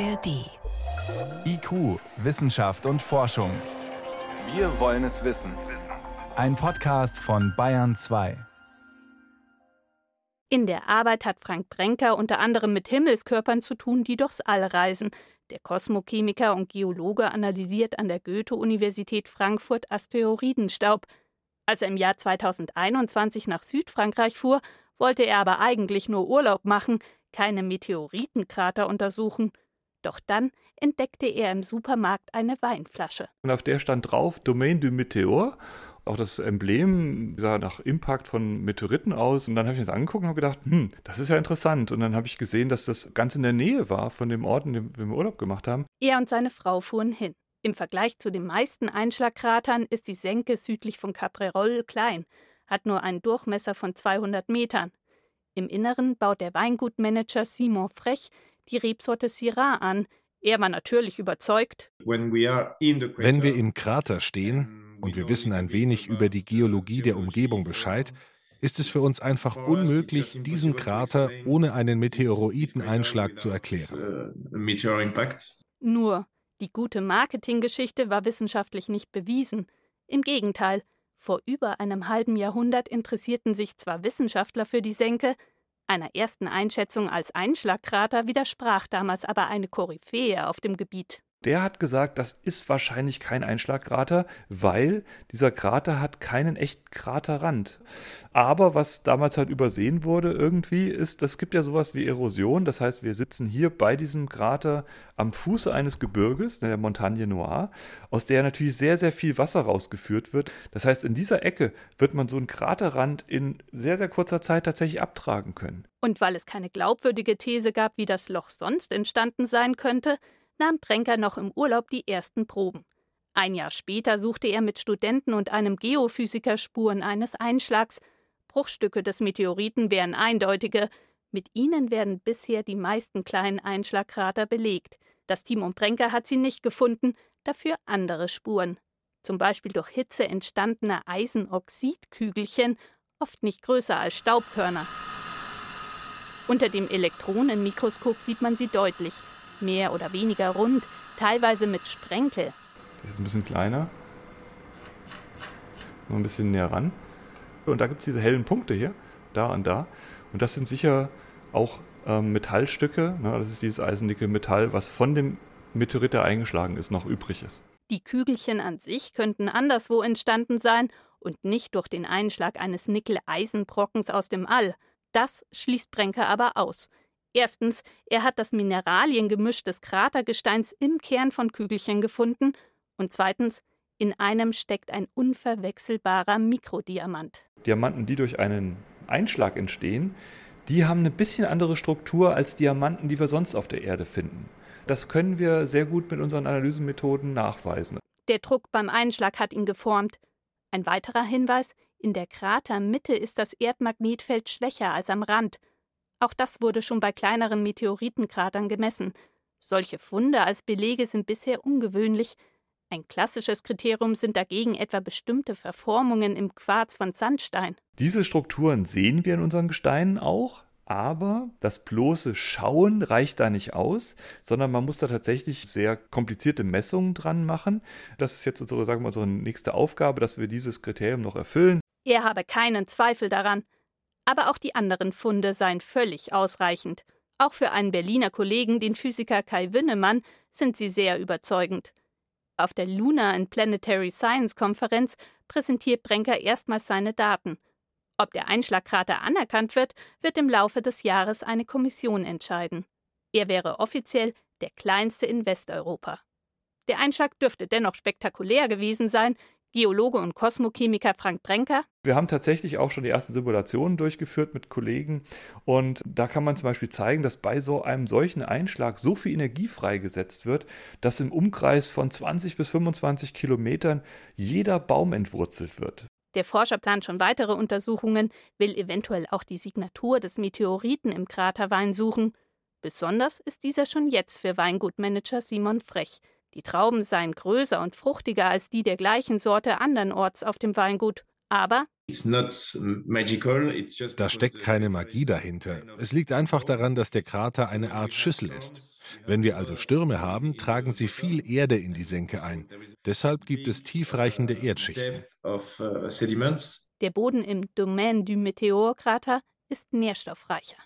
ARD. IQ, Wissenschaft und Forschung. Wir wollen es wissen. Ein Podcast von Bayern 2. In der Arbeit hat Frank Brenker unter anderem mit Himmelskörpern zu tun, die durchs All reisen. Der Kosmochemiker und Geologe analysiert an der Goethe-Universität Frankfurt Asteroidenstaub. Als er im Jahr 2021 nach Südfrankreich fuhr, wollte er aber eigentlich nur Urlaub machen, keine Meteoritenkrater untersuchen. Doch dann entdeckte er im Supermarkt eine Weinflasche. Und auf der stand drauf Domaine du Meteor. Auch das Emblem sah nach Impact von Meteoriten aus. Und dann habe ich mir das angeguckt und habe gedacht, hm, das ist ja interessant. Und dann habe ich gesehen, dass das ganz in der Nähe war von dem Ort, in dem wir Urlaub gemacht haben. Er und seine Frau fuhren hin. Im Vergleich zu den meisten Einschlagkratern ist die Senke südlich von Caprerol klein, hat nur einen Durchmesser von 200 Metern. Im Inneren baut der Weingutmanager Simon Frech die Rebsorte Syrah an. Er war natürlich überzeugt. Wenn wir im Krater stehen und wir wissen ein wenig über die Geologie der Umgebung Bescheid, ist es für uns einfach unmöglich, diesen Krater ohne einen Meteoroideneinschlag zu erklären. Nur, die gute Marketinggeschichte war wissenschaftlich nicht bewiesen. Im Gegenteil, vor über einem halben Jahrhundert interessierten sich zwar Wissenschaftler für die Senke, einer ersten Einschätzung als Einschlagkrater widersprach damals aber eine Koryphäe auf dem Gebiet der hat gesagt, das ist wahrscheinlich kein Einschlagkrater, weil dieser Krater hat keinen echten Kraterrand. Aber was damals halt übersehen wurde irgendwie, ist, es gibt ja sowas wie Erosion. Das heißt, wir sitzen hier bei diesem Krater am Fuße eines Gebirges, der Montagne Noire, aus der natürlich sehr, sehr viel Wasser rausgeführt wird. Das heißt, in dieser Ecke wird man so einen Kraterrand in sehr, sehr kurzer Zeit tatsächlich abtragen können. Und weil es keine glaubwürdige These gab, wie das Loch sonst entstanden sein könnte, nahm Brenker noch im Urlaub die ersten Proben. Ein Jahr später suchte er mit Studenten und einem Geophysiker Spuren eines Einschlags. Bruchstücke des Meteoriten wären eindeutige. Mit ihnen werden bisher die meisten kleinen Einschlagkrater belegt. Das Team um Brenker hat sie nicht gefunden, dafür andere Spuren. Zum Beispiel durch Hitze entstandene Eisenoxidkügelchen, oft nicht größer als Staubkörner. Unter dem Elektronenmikroskop sieht man sie deutlich mehr oder weniger rund, teilweise mit Sprenkel. Das ist ein bisschen kleiner. Noch ein bisschen näher ran. Und da gibt es diese hellen Punkte hier, da und da. Und das sind sicher auch ähm, Metallstücke. Ne? Das ist dieses eisendicke Metall, was von dem Meteorit, der eingeschlagen ist, noch übrig ist. Die Kügelchen an sich könnten anderswo entstanden sein und nicht durch den Einschlag eines Nickel-Eisenbrockens aus dem All. Das schließt Brenker aber aus. Erstens, er hat das Mineraliengemisch des Kratergesteins im Kern von Kügelchen gefunden und zweitens, in einem steckt ein unverwechselbarer Mikrodiamant. Diamanten, die durch einen Einschlag entstehen, die haben eine bisschen andere Struktur als Diamanten, die wir sonst auf der Erde finden. Das können wir sehr gut mit unseren Analysemethoden nachweisen. Der Druck beim Einschlag hat ihn geformt. Ein weiterer Hinweis, in der Kratermitte ist das Erdmagnetfeld schwächer als am Rand – auch das wurde schon bei kleineren Meteoritenkratern gemessen. Solche Funde als Belege sind bisher ungewöhnlich. Ein klassisches Kriterium sind dagegen etwa bestimmte Verformungen im Quarz von Sandstein. Diese Strukturen sehen wir in unseren Gesteinen auch, aber das bloße Schauen reicht da nicht aus, sondern man muss da tatsächlich sehr komplizierte Messungen dran machen. Das ist jetzt unsere, sagen wir, unsere nächste Aufgabe, dass wir dieses Kriterium noch erfüllen. Er habe keinen Zweifel daran. Aber auch die anderen Funde seien völlig ausreichend. Auch für einen Berliner Kollegen, den Physiker Kai Wünnemann, sind sie sehr überzeugend. Auf der Lunar and Planetary Science Konferenz präsentiert Brenker erstmals seine Daten. Ob der Einschlagkrater anerkannt wird, wird im Laufe des Jahres eine Kommission entscheiden. Er wäre offiziell der kleinste in Westeuropa. Der Einschlag dürfte dennoch spektakulär gewesen sein, Geologe und Kosmochemiker Frank Brenker. Wir haben tatsächlich auch schon die ersten Simulationen durchgeführt mit Kollegen und da kann man zum Beispiel zeigen, dass bei so einem solchen Einschlag so viel Energie freigesetzt wird, dass im Umkreis von 20 bis 25 Kilometern jeder Baum entwurzelt wird. Der Forscher plant schon weitere Untersuchungen, will eventuell auch die Signatur des Meteoriten im Kraterwein suchen. Besonders ist dieser schon jetzt für Weingutmanager Simon Frech. Die Trauben seien größer und fruchtiger als die der gleichen Sorte andernorts auf dem Weingut. Aber da steckt keine Magie dahinter. Es liegt einfach daran, dass der Krater eine Art Schüssel ist. Wenn wir also Stürme haben, tragen sie viel Erde in die Senke ein. Deshalb gibt es tiefreichende Erdschichten. Der Boden im Domaine du Meteor-Krater ist nährstoffreicher.